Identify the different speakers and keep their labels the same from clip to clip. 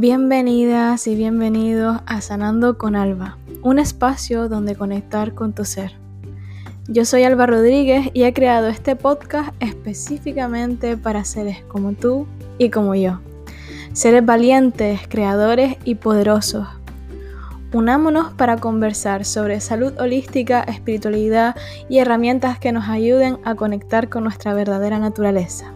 Speaker 1: Bienvenidas y bienvenidos a Sanando con Alba, un espacio donde conectar con tu ser. Yo soy Alba Rodríguez y he creado este podcast específicamente para seres como tú y como yo. Seres valientes, creadores y poderosos. Unámonos para conversar sobre salud holística, espiritualidad y herramientas que nos ayuden a conectar con nuestra verdadera naturaleza.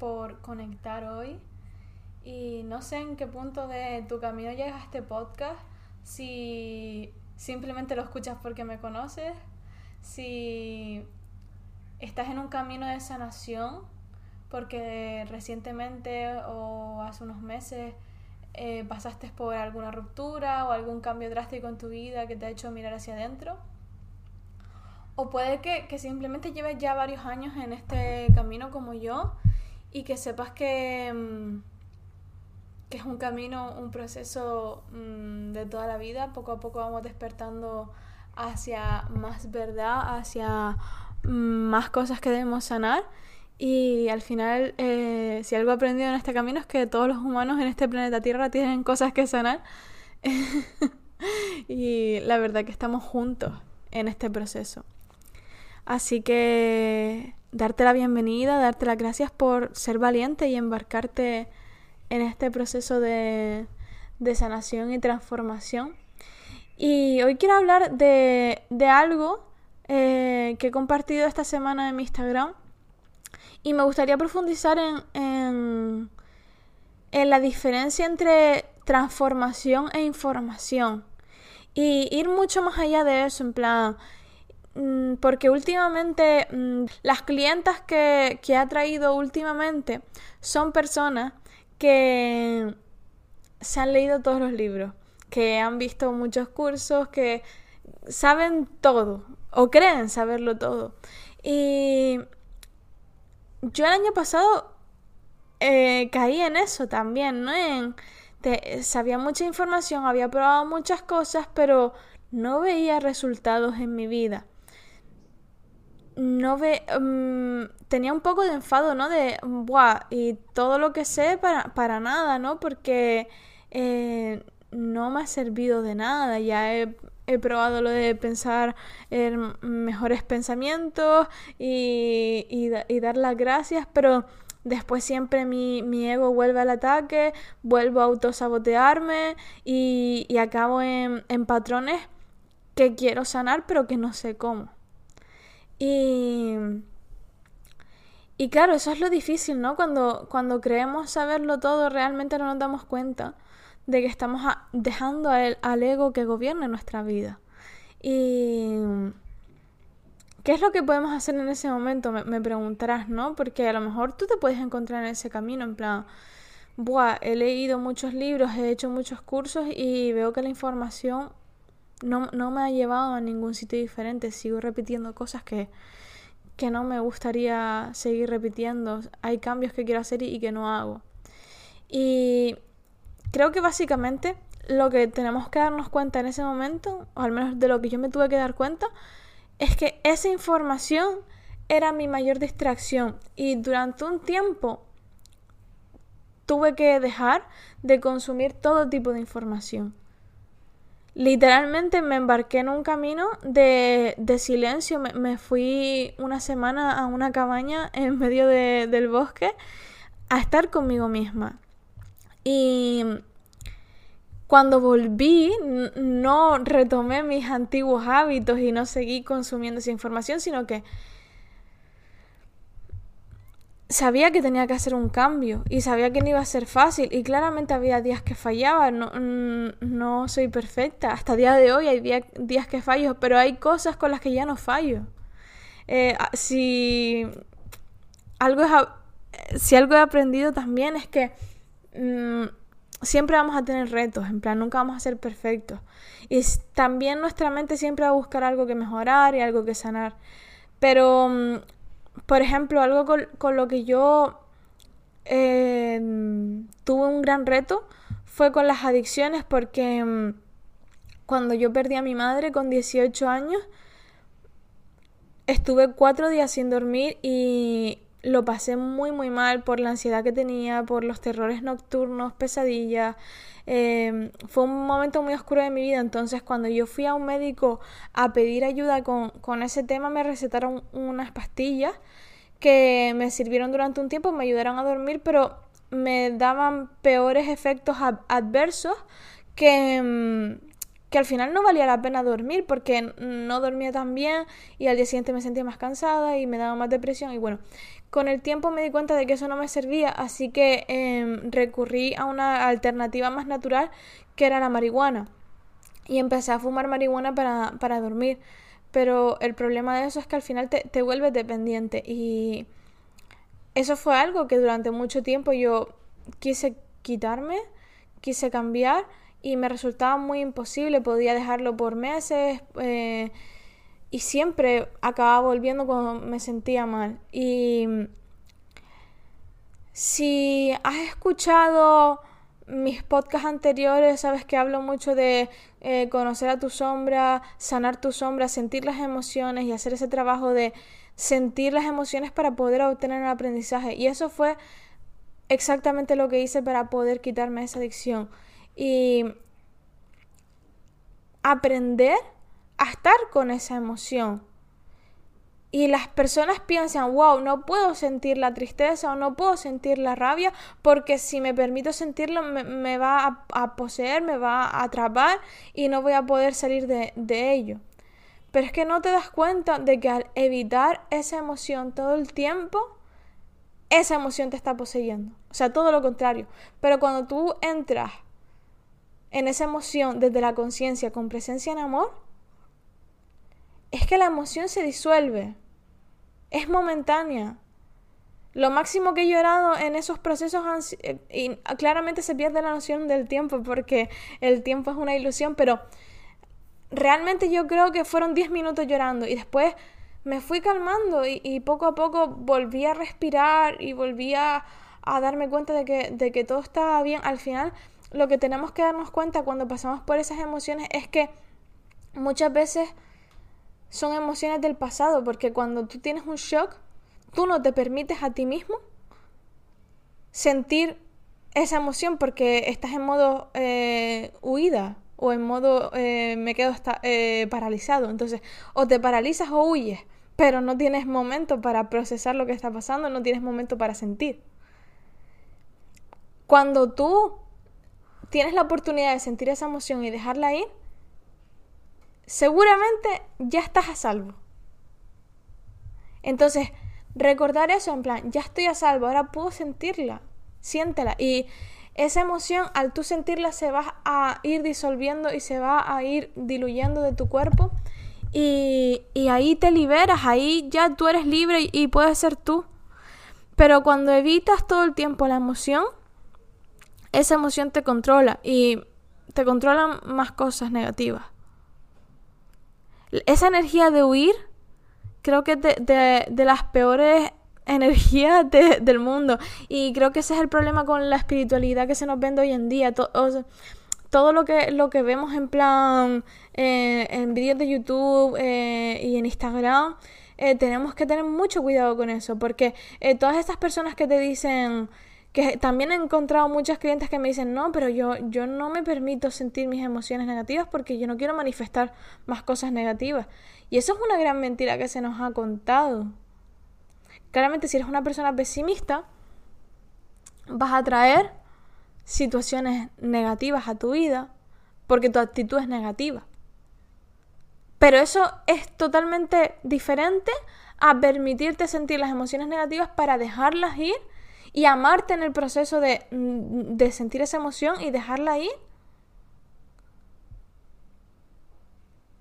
Speaker 1: Por conectar hoy. Y no sé en qué punto de tu camino llegas a este podcast, si simplemente lo escuchas porque me conoces, si estás en un camino de sanación, porque recientemente o hace unos meses eh, pasaste por alguna ruptura o algún cambio drástico en tu vida que te ha hecho mirar hacia adentro o puede que, simplemente lleves ya varios años en este camino como yo y que sepas que, mm, que es un camino, un proceso mm, de toda la vida. Poco a poco vamos despertando hacia más verdad, hacia mm, más cosas que debemos sanar. Y al final, eh, si algo he aprendido en este camino es que todos los humanos en este planeta Tierra tienen cosas que sanar. y la verdad que estamos juntos en este proceso. Así que darte la bienvenida, darte las gracias por ser valiente y embarcarte en este proceso de, sanación y transformación. Y hoy quiero hablar de, algo eh, que he compartido esta semana en mi Instagram y me gustaría profundizar en, en la diferencia entre transformación e información y ir mucho más allá de eso, en plan, porque últimamente mm, las clientas que, que ha traído últimamente son personas que se han leído todos los libros, que han visto muchos cursos, que saben todo o creen saberlo todo. Y yo el año pasado eh, caí en eso también, ¿no? En, sabía mucha información, había probado muchas cosas, pero no veía resultados en mi vida no ve. Mm, tenía un poco de enfado, ¿no? De, buah, y todo lo que sé para, para nada, ¿no? Porque eh, no me ha servido de nada. Ya he, probado lo de pensar en mejores pensamientos y, y, dar las gracias, pero después siempre mi, mi, ego vuelve al ataque, vuelvo a autosabotearme y, y acabo en, en patrones que quiero sanar, pero que no sé cómo. Y, y claro, eso es lo difícil, ¿no? Cuando, cuando creemos saberlo todo, realmente no nos damos cuenta de que estamos dejando al ego que gobierne nuestra vida. Y... ¿Qué es lo que podemos hacer en ese momento? Me, me, preguntarás, ¿no? Porque a lo mejor tú te puedes encontrar en ese camino, en plan, Buah, he leído muchos libros, he hecho muchos cursos y veo que la información no, no me ha llevado a ningún sitio diferente. Sigo repitiendo cosas que, que no me gustaría seguir repitiendo. Hay cambios que quiero hacer y, que no hago. Y creo que básicamente lo que tenemos que darnos cuenta en ese momento, o al menos de lo que yo me tuve que dar cuenta, es que esa información era mi mayor distracción. Y durante un tiempo tuve que dejar de consumir todo tipo de información. Literalmente me embarqué en un camino de, de silencio. Me, fui una semana a una cabaña en medio del bosque a estar conmigo misma. Y cuando volví, no retomé mis antiguos hábitos y no seguí consumiendo esa información, sino que sabía que tenía que hacer un cambio y sabía que no iba a ser fácil y claramente había días que fallaba, no, no soy perfecta, hasta día de hoy hay días que fallo, pero hay cosas con las que ya no fallo. Eh, si, algo si algo he aprendido también es que mm, siempre vamos a tener retos, en plan, nunca vamos a ser perfectos. Y también nuestra mente siempre va a buscar algo que mejorar y algo que sanar. Pero mm, por ejemplo, algo con, lo que yo em, tuve un gran reto fue con las adicciones porque em, cuando yo perdí a mi madre con 18 años, estuve cuatro días sin dormir y lo pasé muy muy mal por la ansiedad que tenía, por los terrores nocturnos, pesadillas. Em, fue un momento muy oscuro de mi vida, entonces cuando yo fui a un médico a pedir ayuda con, con ese tema me recetaron unas pastillas que me sirvieron durante un tiempo, me ayudaron a dormir, pero me daban peores efectos adversos que, mm, que al final no valía la pena dormir porque no dormía tan bien y al día siguiente me sentía más cansada y me daba más depresión y bueno, con el tiempo me di cuenta de que eso no me servía, así que em, recurrí a una alternativa más natural que era la marihuana. Y empecé a fumar marihuana para, para dormir, pero el problema de eso es que al final te, te vuelves dependiente. Y eso fue algo que durante mucho tiempo yo quise quitarme, quise cambiar y me resultaba muy imposible, podía dejarlo por meses eh, y siempre acababa volviendo cuando me sentía mal. Y si has escuchado mis podcasts anteriores, sabes que hablo mucho de eh, conocer a tu sombra, sanar tu sombra, sentir las emociones y hacer ese trabajo de sentir las emociones para poder obtener el aprendizaje. Y eso fue exactamente lo que hice para poder quitarme esa adicción. Y aprender a estar con esa emoción. Y las personas piensan, wow, no puedo sentir la tristeza o no puedo sentir la rabia porque si me permito sentirlo me, va a, poseer, me va a atrapar y no voy a poder salir de, de ello. Pero es que no te das cuenta de que al evitar esa emoción todo el tiempo, esa emoción te está poseyendo. O sea, todo lo contrario. Pero cuando tú entras en esa emoción desde la conciencia con presencia en amor, es que la emoción se disuelve. Es momentánea. Lo máximo que he llorado en esos procesos y claramente se pierde la noción del tiempo porque el tiempo es una ilusión, pero realmente yo creo que fueron 10 minutos llorando y después me fui calmando y, poco a poco volví a respirar y volví a, darme cuenta de que, de que todo estaba bien. Al final, lo que tenemos que darnos cuenta cuando pasamos por esas emociones es que muchas veces son emociones del pasado, porque cuando tú tienes un shock, tú no te permites a ti mismo sentir esa emoción porque estás en modo eh, huida o en modo eh, me quedo eh, paralizado. Entonces, o te paralizas o huyes, pero no tienes momento para procesar lo que está pasando, no tienes momento para sentir. Cuando tú tienes la oportunidad de sentir esa emoción y dejarla ir, seguramente ya estás a salvo. Entonces, recordar eso en plan, ya estoy a salvo, ahora puedo sentirla, siéntela. Y esa emoción, al tú sentirla, se va a ir disolviendo y se va a ir diluyendo de tu cuerpo. Y, ahí te liberas, ahí ya tú eres libre y, y puedes ser tú. Pero cuando evitas todo el tiempo la emoción, esa emoción te controla y te controlan más cosas negativas. Esa energía de huir creo que es de, de las peores energía del mundo. Y creo que ese es el problema con la espiritualidad que se nos vende hoy en día. todo lo que, lo que vemos en plan eh, en vídeos de YouTube eh, y en Instagram, eh, tenemos que tener mucho cuidado con eso, porque todas estas personas que te dicen, que también he encontrado muchas clientes que me dicen, no, pero yo, yo no me permito sentir mis emociones negativas porque yo no quiero manifestar más cosas negativas. Y eso es una gran mentira que se nos ha contado. Claramente si eres una persona pesimista, vas a traer situaciones negativas a tu vida porque tu actitud es negativa. Pero eso es totalmente diferente a permitirte sentir las emociones negativas para dejarlas ir y amarte en el proceso de, de sentir esa emoción y dejarla ir.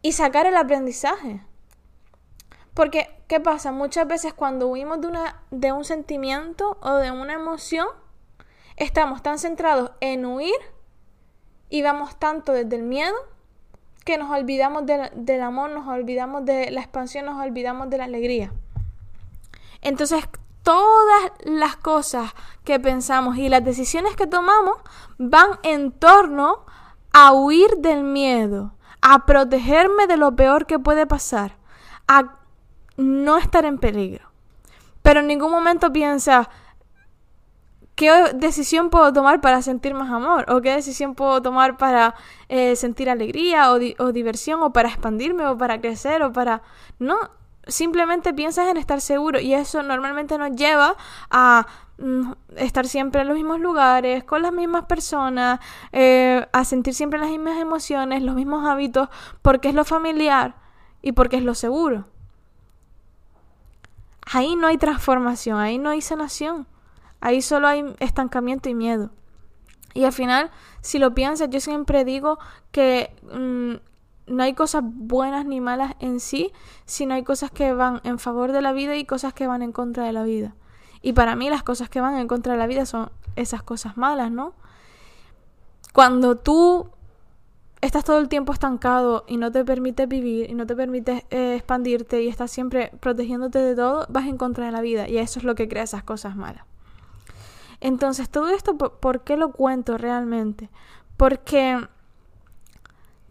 Speaker 1: Y sacar el aprendizaje. Porque, ¿qué pasa? Muchas veces cuando huimos de, una, de un sentimiento o de una emoción, estamos tan centrados en huir y vamos tanto desde el miedo que nos olvidamos del amor, nos olvidamos de la expansión, nos olvidamos de la alegría. Entonces, todas las cosas que pensamos y las decisiones que tomamos van en torno a huir del miedo, a protegerme de lo peor que puede pasar, a no estar en peligro. Pero en ningún momento piensas, ¿qué decisión puedo tomar para sentir más amor? ¿O qué decisión puedo tomar para eh, sentir alegría o, o diversión? ¿O para expandirme? ¿O para crecer? ¿O para...? No, simplemente piensas en estar seguro y eso normalmente nos lleva a mm, estar siempre en los mismos lugares, con las mismas personas, eh, a sentir siempre las mismas emociones, los mismos hábitos, porque es lo familiar y porque es lo seguro. Ahí no hay transformación, ahí no hay sanación, ahí solo hay estancamiento y miedo. Y al final, si lo piensas, yo siempre digo que mm, no hay cosas buenas ni malas en sí, sino hay cosas que van en favor de la vida y cosas que van en contra de la vida. Y para mí las cosas que van en contra de la vida son esas cosas malas, ¿no? Cuando tú estás todo el tiempo estancado y no te permites vivir y no te permites eh, expandirte y estás siempre protegiéndote de todo, vas en contra de la vida y eso es lo que crea esas cosas malas. Entonces, todo esto, ¿por qué lo cuento realmente? Porque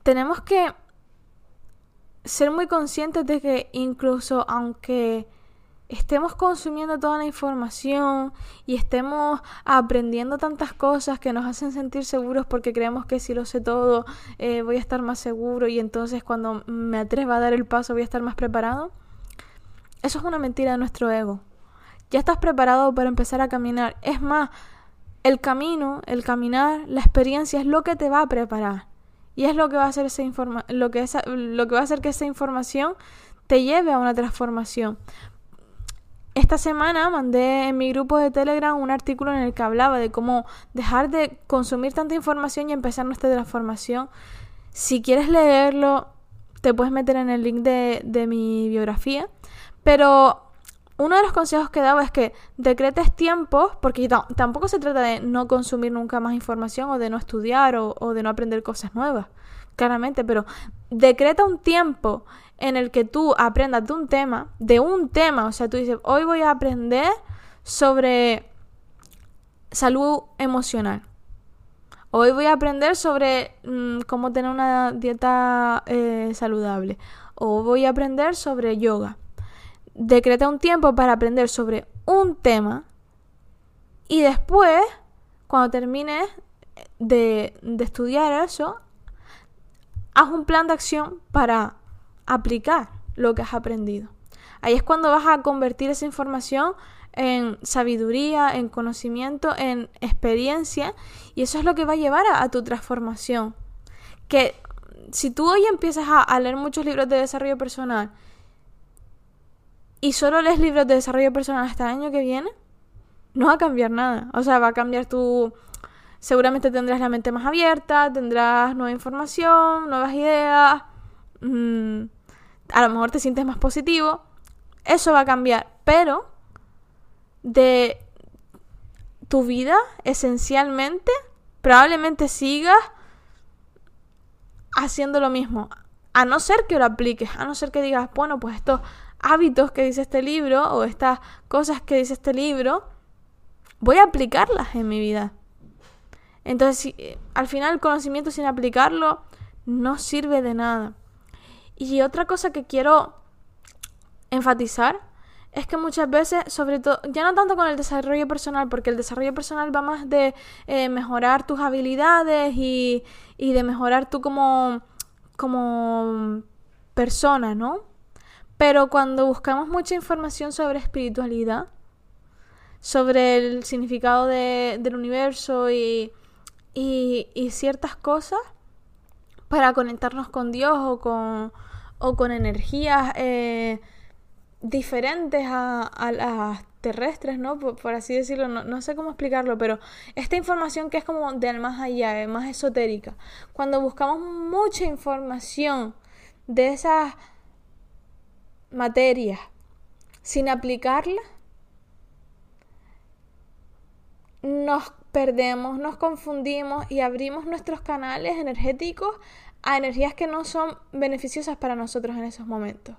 Speaker 1: tenemos que ser muy conscientes de que incluso aunque estemos consumiendo toda la información y estemos aprendiendo tantas cosas que nos hacen sentir seguros porque creemos que si lo sé todo eh, voy a estar más seguro y entonces cuando me atreva a dar el paso voy a estar más preparado, eso es una mentira de nuestro ego. Ya estás preparado para empezar a caminar. Es más, el camino, el caminar, la experiencia es lo que te va a preparar. Y es lo que va a hacer esa informa lo que lo que va a hacer que esa información te lleve a una transformación. Esta semana mandé en mi grupo de Telegram un artículo en el que hablaba de cómo dejar de consumir tanta información y empezar nuestra transformación. Si quieres leerlo, te puedes meter en el link de, de mi biografía. Pero uno de los consejos que daba es que decretes tiempos, porque tampoco se trata de no consumir nunca más información o de no estudiar o, de no aprender cosas nuevas, claramente, pero decreta un tiempo en el que tú aprendas de un tema, de un tema, o sea, tú dices, hoy voy a aprender sobre salud emocional. Hoy voy a aprender sobre mm, cómo tener una dieta eh, saludable. O voy a aprender sobre yoga decreta un tiempo para aprender sobre un tema y después, cuando termines de, estudiar eso, haz un plan de acción para aplicar lo que has aprendido. Ahí es cuando vas a convertir esa información en sabiduría, en conocimiento, en experiencia y eso es lo que va a llevar a, tu transformación. Que si tú hoy empiezas a leer muchos libros de desarrollo personal y solo lees libros de desarrollo personal hasta el año que viene, no va a cambiar nada. O sea, va a cambiar tu... Seguramente tendrás la mente más abierta, tendrás nueva información, nuevas ideas, mm, a lo mejor te sientes más positivo. Eso va a cambiar, pero de tu vida, esencialmente, probablemente sigas haciendo lo mismo. A no ser que lo apliques, a no ser que digas, bueno, pues esto hábitos que dice este libro o estas cosas que dice este libro, voy a aplicarlas en mi vida. Entonces, al final el conocimiento sin aplicarlo no sirve de nada. Y otra cosa que quiero enfatizar es que muchas veces, sobre todo, ya no tanto con el desarrollo personal, porque el desarrollo personal va más de eh, mejorar tus habilidades y, y de mejorar tú como, como persona, ¿no? Pero cuando buscamos mucha información sobre espiritualidad, sobre el significado del universo y, ciertas cosas, para conectarnos con Dios o con, o con energías eh, diferentes a, las terrestres, ¿no? Por, así decirlo, no, no, sé cómo explicarlo, pero esta información que es como del más allá, más esotérica, cuando buscamos mucha información de esas materia sin aplicarla, nos perdemos, nos confundimos y abrimos nuestros canales energéticos a energías que no son beneficiosas para nosotros en esos momentos.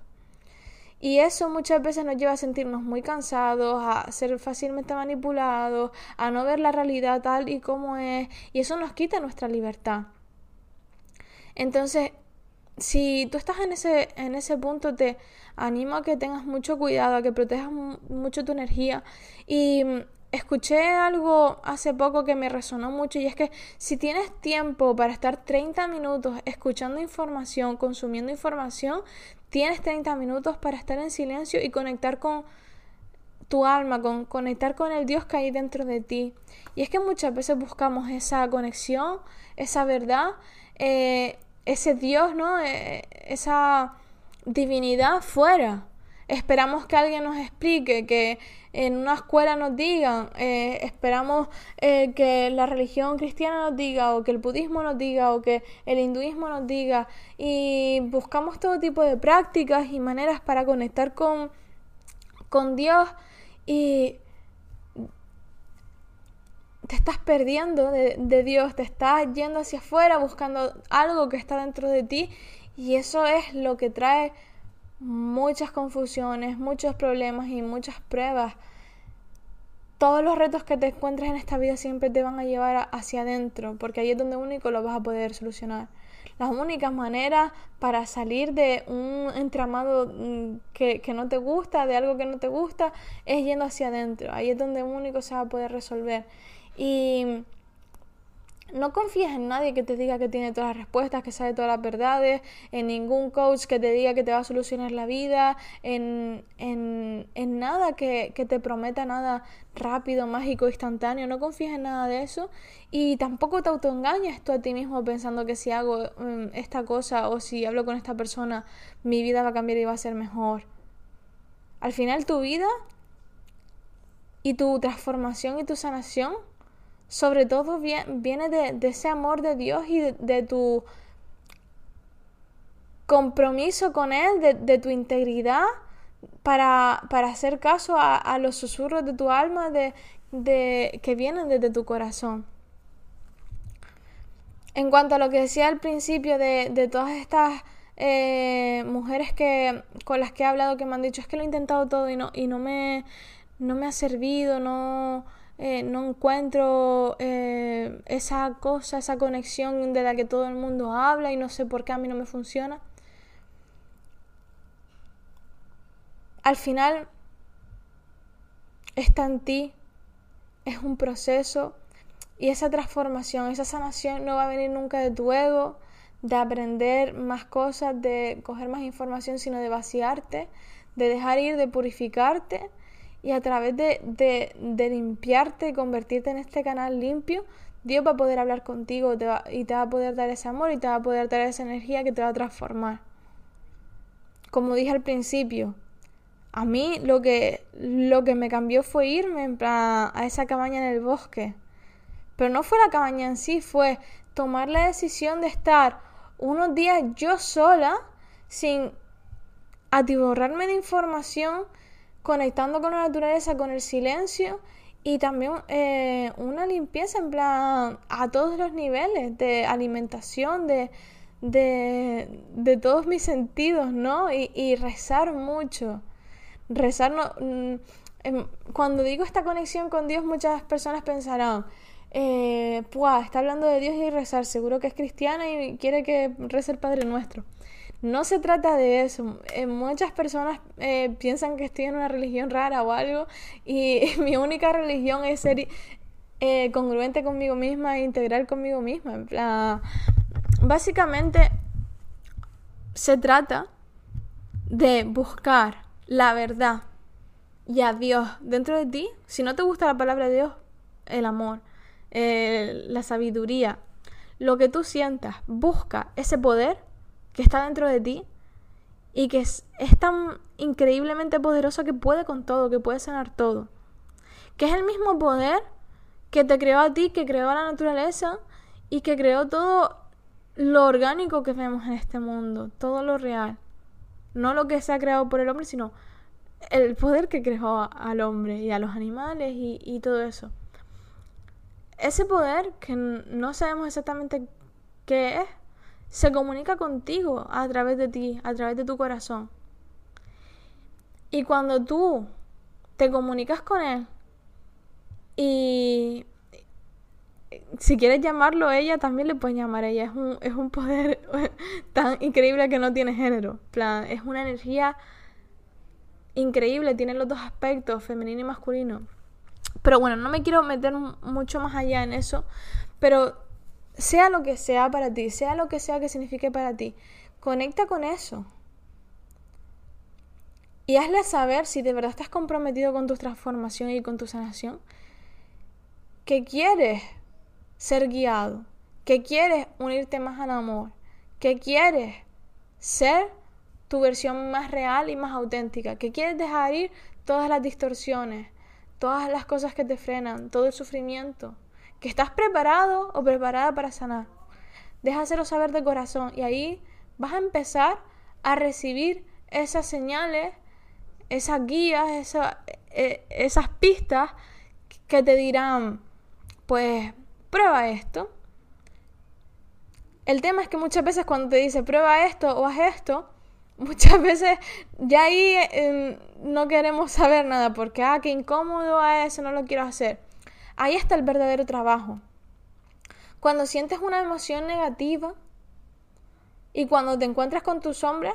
Speaker 1: Y eso muchas veces nos lleva a sentirnos muy cansados, a ser fácilmente manipulados, a no ver la realidad tal y como es, y eso nos quita nuestra libertad. Entonces, si tú estás en ese, en ese punto, te animo a que tengas mucho cuidado, a que protejas mucho tu energía. Y mm, escuché algo hace poco que me resonó mucho y es que si tienes tiempo para estar 30 minutos escuchando información, consumiendo información, tienes 30 minutos para estar en silencio y conectar con tu alma, con conectar con el Dios que hay dentro de ti. Y es que muchas veces buscamos esa conexión, esa verdad, eh, ese Dios, ¿no? Eh, esa divinidad fuera. Esperamos que alguien nos explique, que en una escuela nos digan, eh, esperamos que la religión cristiana nos diga, o que el budismo nos diga, o que el hinduismo nos diga, y buscamos todo tipo de prácticas y maneras para conectar con, con Dios y te estás perdiendo de, Dios, te estás yendo hacia afuera buscando algo que está dentro de ti y eso es lo que trae muchas confusiones, muchos problemas y muchas pruebas. Todos los retos que te encuentres en esta vida siempre te van a llevar hacia adentro, porque ahí es donde único lo vas a poder solucionar. Las únicas maneras para salir de un entramado mm, que, que, no te gusta, de algo que no te gusta, es yendo hacia adentro. Ahí es donde único se va a poder resolver. Y no confíes en nadie que te diga que tiene todas las respuestas, que sabe todas las verdades, en ningún coach que te diga que te va a solucionar la vida, en, en, en nada que, que, te prometa nada rápido, mágico, instantáneo. No confíes en nada de eso y tampoco te autoengañes tú a ti mismo pensando que si hago mm, esta cosa o si hablo con esta persona, mi vida va a cambiar y va a ser mejor. Al final tu vida y tu transformación y tu sanación sobre todo viene de, ese amor de Dios y de, tu compromiso con Él, de, tu integridad para, hacer caso a, los susurros de tu alma de, que vienen desde tu corazón. En cuanto a lo que decía al principio de, todas estas eh, mujeres que, con las que he hablado que me han dicho es que lo he intentado todo y no, y no, me, no me ha servido, no, eh, no encuentro eh, esa cosa, esa conexión de la que todo el mundo habla y no sé por qué a mí no me funciona. Al final está en ti, es un proceso y esa transformación, esa sanación no va a venir nunca de tu ego, de aprender más cosas, de coger más información, sino de vaciarte, de dejar ir, de purificarte y a través de, de, limpiarte y convertirte en este canal limpio, Dios va a poder hablar contigo y te va a poder dar ese amor y te va a poder dar esa energía que te va a transformar. Como dije al principio, a mí lo que, lo que me cambió fue irme a esa cabaña en el bosque. Pero no fue la cabaña en sí, fue tomar la decisión de estar unos días yo sola, sin atiborrarme de información, conectando con la naturaleza, con el silencio y también eh, una limpieza en plan a todos los niveles de alimentación, de, de, todos mis sentidos, ¿no? Y, rezar mucho. Rezar no, mm, em, cuando digo esta conexión con Dios, muchas personas pensarán, eh, está hablando de Dios y rezar, seguro que es cristiana y quiere que rece el Padre Nuestro. No se trata de eso. Eh, muchas personas eh, piensan que estoy en una religión rara o algo y mi única religión es ser eh, congruente conmigo misma e integral conmigo misma. básicamente se trata de buscar la verdad y a Dios dentro de ti. Si no te gusta la palabra de Dios, el amor, la sabiduría, lo que tú sientas, busca ese poder que está dentro de ti y que es, tan increíblemente poderoso que puede con todo, que puede sanar todo. Que es el mismo poder que te creó a ti, que creó a la naturaleza y que creó todo lo orgánico que vemos en este mundo, todo lo real. No lo que se ha creado por el hombre, sino el poder que creó al hombre y a los animales y, y todo eso. Ese poder que no sabemos exactamente qué es, se comunica contigo a través de ti, a través de tu corazón. Y cuando tú te comunicas con Él y si quieres llamarlo ella, también le puedes llamar ella. Es un, es un poder tan increíble que no tiene género. plan, es una energía increíble, tiene los dos aspectos, femenino y masculino. Pero bueno, no me quiero meter mucho más allá en eso, pero sea lo que sea para ti, sea lo que sea que signifique para ti, conecta con eso. Y hazle saber si de verdad estás comprometido con tu transformación y con tu sanación, que quieres ser guiado, que quieres unirte más al amor, que quieres ser tu versión más real y más auténtica, que quieres dejar ir todas las distorsiones, todas las cosas que te frenan, todo el sufrimiento, que estás preparado o preparada para sanar. Déjaselo saber de corazón y ahí vas a empezar a recibir esas señales, esas guías, e, esas pistas que te dirán, pues prueba esto. El tema es que muchas veces cuando te dice prueba esto o haz esto, muchas veces ya ahí em, no queremos saber nada porque, ah, qué incómodo a eso, no lo quiero hacer. Ahí está el verdadero trabajo. Cuando sientes una emoción negativa y cuando te encuentras con tu sombra,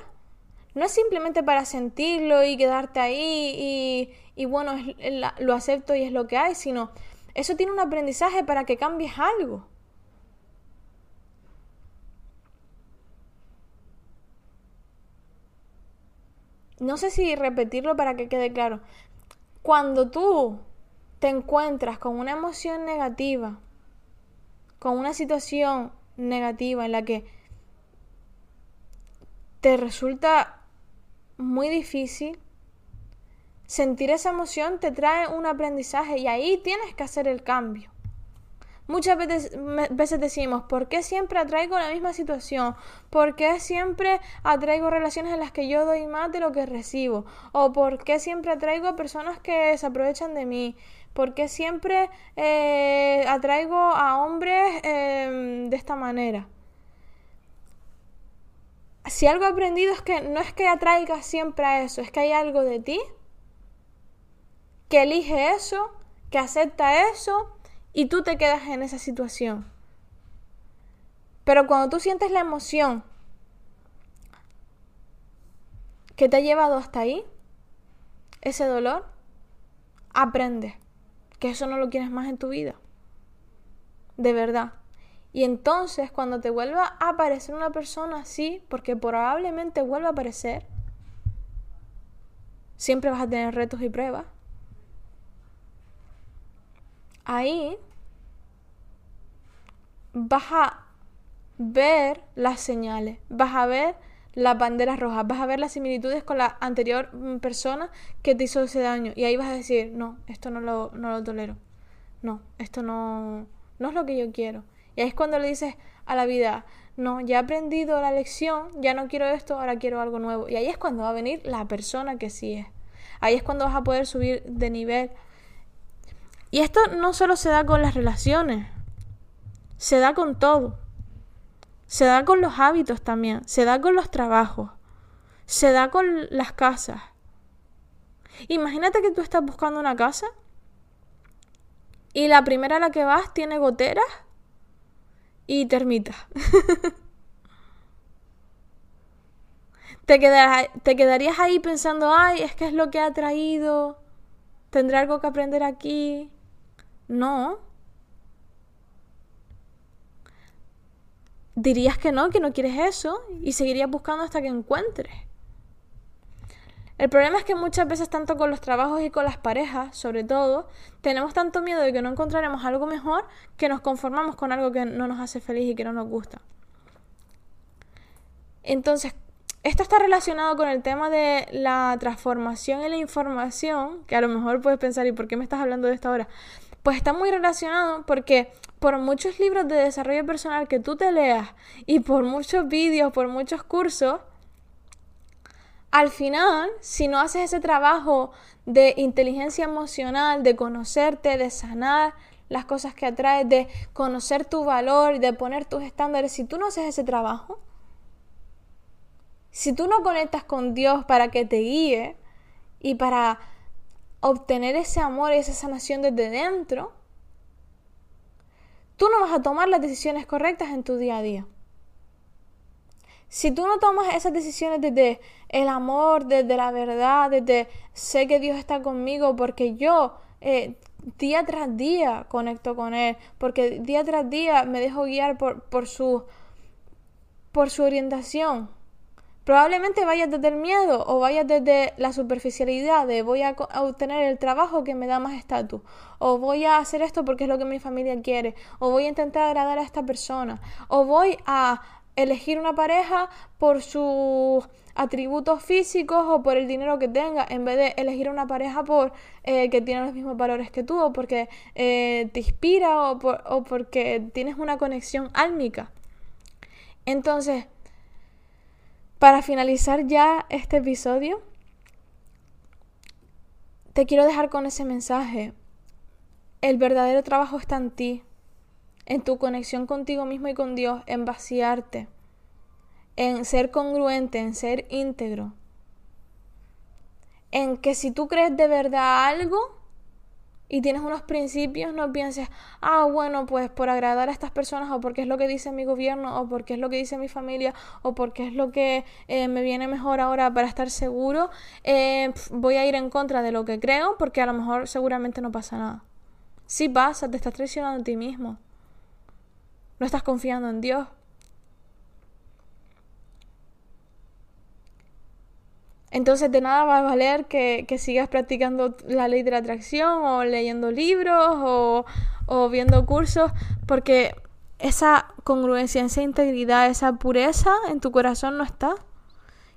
Speaker 1: no es simplemente para sentirlo y quedarte ahí y, y bueno, lo acepto y es lo que hay, sino eso tiene un aprendizaje para que cambies algo. No sé si repetirlo para que quede claro. Cuando tú te encuentras con una emoción negativa, con una situación negativa en la que te resulta muy difícil sentir esa emoción te trae un aprendizaje y ahí tienes que hacer el cambio. Muchas veces, veces, decimos, ¿por qué siempre atraigo la misma situación? ¿Por qué siempre atraigo relaciones en las que yo doy más de lo que recibo? ¿O por qué siempre atraigo a personas que se aprovechan de mí? ¿Por qué siempre eh, atraigo a hombres em, de esta manera? Si algo he aprendido es que no es que atraigas siempre a eso, es que hay algo de ti que elige eso, que acepta eso y tú te quedas en esa situación. Pero cuando tú sientes la emoción que te ha llevado hasta ahí, ese dolor, aprende que eso no lo quieres más en tu vida. De verdad. Y entonces cuando te vuelva a aparecer una persona así, porque probablemente vuelva a aparecer, siempre vas a tener retos y pruebas ahí vas a ver las señales, vas a ver las banderas rojas, vas a ver las similitudes con la anterior mm, persona que te hizo ese daño y ahí vas a decir, no, esto no lo, no lo tolero, no, esto no, no es lo que yo quiero. Y ahí es cuando le dices a la vida, no, ya he aprendido la lección, ya no quiero esto, ahora quiero algo nuevo. Y ahí es cuando va a venir la persona que sí es. Ahí es cuando vas a poder subir de nivel y esto no solo se da con las relaciones, se da con todo. Se da con los hábitos también, se da con los trabajos, se da con las casas. Imagínate que tú estás buscando una casa y la primera a la que vas tiene goteras y termitas. te, te quedarías ahí pensando, ay, es que es lo que ha traído, tendré algo que aprender aquí. No. Dirías que no, que no quieres eso y seguirías buscando hasta que encuentres. El problema es que muchas veces tanto con los trabajos y con las parejas, sobre todo, tenemos tanto miedo de que no encontraremos algo mejor que nos conformamos con algo que no nos hace feliz y que no nos gusta. Entonces, esto está relacionado con el tema de la transformación y la información, que a lo mejor puedes pensar, ¿y por qué me estás hablando de esto ahora? Pues está muy relacionado porque por muchos libros de desarrollo personal que tú te leas y por muchos vídeos, por muchos cursos, al final, si no haces ese trabajo de inteligencia emocional, de conocerte, de sanar las cosas que atraes, de conocer tu valor, de poner tus estándares, si tú no haces ese trabajo, si tú no conectas con Dios para que te guíe y para obtener ese amor y esa sanación desde dentro, tú no vas a tomar las decisiones correctas en tu día a día. Si tú no tomas esas decisiones desde el amor, desde la verdad, desde sé que Dios está conmigo porque yo eh, día tras día conecto con Él, porque día tras día me dejo guiar por, por, su, por su orientación. Probablemente vayas desde el miedo o vayas desde la superficialidad de voy a, obtener el trabajo que me da más estatus, o voy a hacer esto porque es lo que mi familia quiere, o voy a intentar agradar a esta persona, o voy a elegir una pareja por sus atributos físicos o por el dinero que tenga, en vez de elegir una pareja por eh, que tiene los mismos valores que tú, o porque eh, te inspira, o, o porque tienes una conexión álmica. Entonces, para finalizar ya este episodio, te quiero dejar con ese mensaje. El verdadero trabajo está en ti en tu conexión contigo mismo y con Dios, en vaciarte, en ser congruente, en ser íntegro, en que si tú crees de verdad algo y tienes unos principios, no pienses, ah, bueno, pues por agradar a estas personas o porque es lo que dice mi gobierno o porque es lo que dice mi familia o porque es lo que eh, me viene mejor ahora para estar seguro, eh, voy a ir en contra de lo que creo porque a lo mejor seguramente no pasa nada. Si pasa, te estás traicionando a ti mismo. No estás confiando en Dios. Entonces de nada va a valer que, sigas practicando la ley de la atracción o leyendo libros o, o viendo cursos porque esa congruencia, esa integridad, esa pureza en tu corazón no está.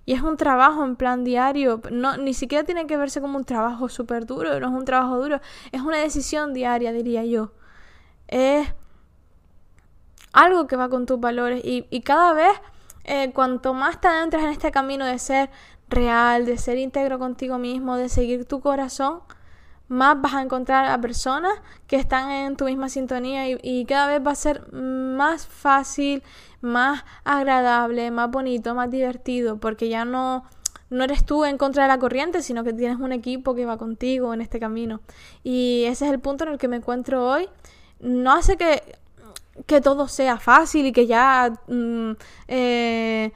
Speaker 1: Y es un trabajo en plan diario, no, ni siquiera tiene que verse como un trabajo súper duro, no es un trabajo duro, es una decisión diaria, diría yo. Es algo que va con tus valores y, cada vez eh, cuanto más te adentras en este camino de ser real, de ser íntegro contigo mismo, de seguir tu corazón, más vas a encontrar a personas que están en tu misma sintonía y, cada vez va a ser más fácil, más agradable, más bonito, más divertido, porque ya no, no eres tú en contra de la corriente, sino que tienes un equipo que va contigo en este camino. Y ese es el punto en el que me encuentro hoy. No hace que que todo sea fácil y que ya... Mm, eh,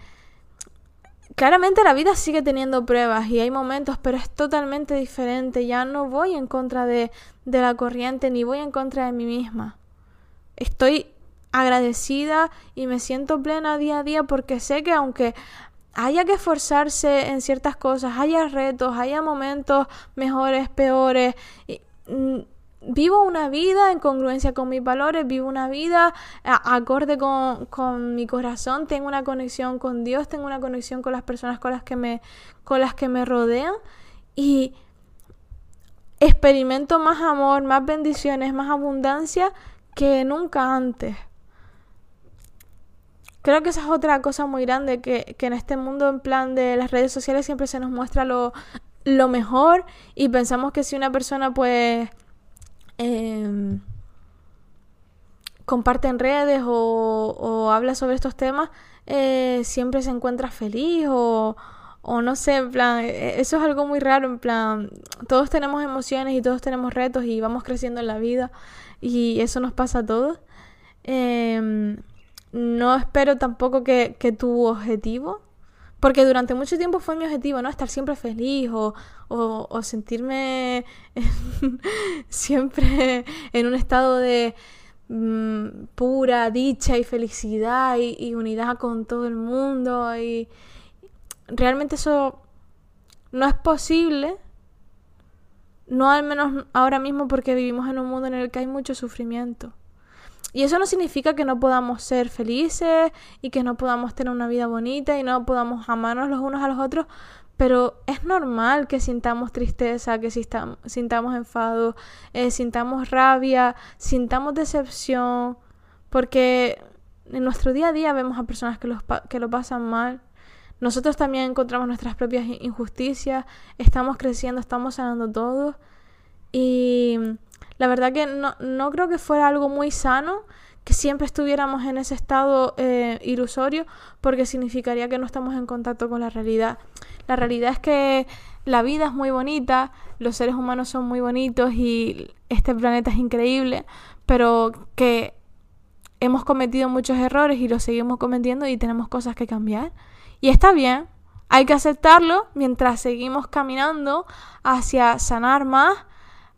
Speaker 1: claramente la vida sigue teniendo pruebas y hay momentos, pero es totalmente diferente. Ya no voy en contra de, de la corriente ni voy en contra de mí misma. Estoy agradecida y me siento plena día a día porque sé que aunque haya que esforzarse en ciertas cosas, haya retos, haya momentos mejores, peores, mm, vivo una vida en congruencia con mis valores, vivo una vida acorde con, mi corazón, tengo una conexión con Dios, tengo una conexión con las personas con las que me, con las que me rodean y experimento más amor, más bendiciones, más abundancia que nunca antes. Creo que esa es otra cosa muy grande, que, que en este mundo en plan de las redes sociales siempre se nos muestra lo, lo mejor y pensamos que si una persona pues eh, comparte en redes o, habla sobre estos temas, eh, siempre se encuentra feliz o, o no sé, en plan, e, eso es algo muy raro, en plan, todos tenemos emociones y todos tenemos retos y vamos creciendo en la vida y eso nos pasa a todos. Em, no espero tampoco que, que tu objetivo porque durante mucho tiempo fue mi objetivo, ¿no? Estar siempre feliz o, o, sentirme siempre en un estado de mm, pura dicha y felicidad y, unidad con todo el mundo. Y realmente eso no es posible. No al menos ahora mismo porque vivimos en un mundo en el que hay mucho sufrimiento. Y eso no significa que no podamos ser felices y que no podamos tener una vida bonita y no podamos amarnos los unos a los otros, pero es normal que sintamos tristeza, que sintamos enfado, eh, sintamos rabia, sintamos decepción, porque en nuestro día a día vemos a personas que, que lo pasan mal. Nosotros también encontramos nuestras propias injusticias, estamos creciendo, estamos sanando todo. Y la verdad que no, no creo que fuera algo muy sano que siempre estuviéramos en ese estado eh, ilusorio porque significaría que no estamos en contacto con la realidad. La realidad es que la vida es muy bonita, los seres humanos son muy bonitos y este planeta es increíble, pero que hemos cometido muchos errores y los seguimos cometiendo y tenemos cosas que cambiar. Y está bien, hay que aceptarlo mientras seguimos caminando hacia sanar más,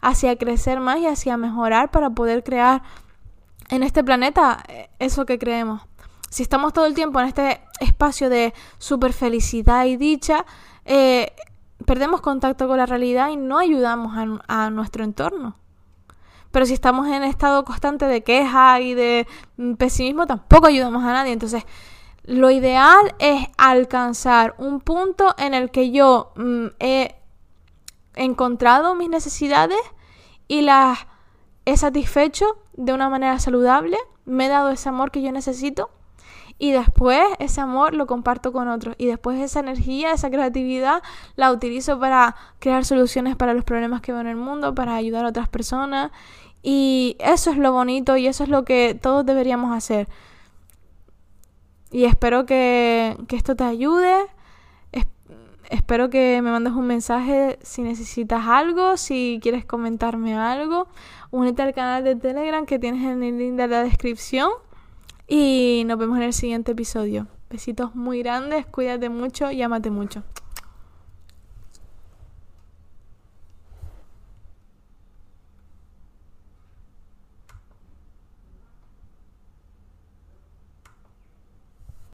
Speaker 1: hacia crecer más y hacia mejorar para poder crear en este planeta eh, eso que creemos. Si estamos todo el tiempo en este espacio de super felicidad y dicha, eh, perdemos contacto con la realidad y no ayudamos a, nuestro entorno. Pero si estamos en estado constante de queja y de mm, pesimismo, tampoco ayudamos a nadie. Entonces, lo ideal es alcanzar un punto en el que yo mm, he encontrado mis necesidades y las he satisfecho de una manera saludable, me he dado ese amor que yo necesito y después ese amor lo comparto con otros y después esa energía, esa creatividad la utilizo para crear soluciones para los problemas que veo en el mundo, para ayudar a otras personas y eso es lo bonito y eso es lo que todos deberíamos hacer. Y espero que, que esto te ayude. Espero que me mandes un mensaje si necesitas algo, si quieres comentarme algo. Únete al canal de Telegram que tienes en el link de la descripción. Y nos vemos en el siguiente episodio. Besitos muy grandes, cuídate mucho y amate mucho.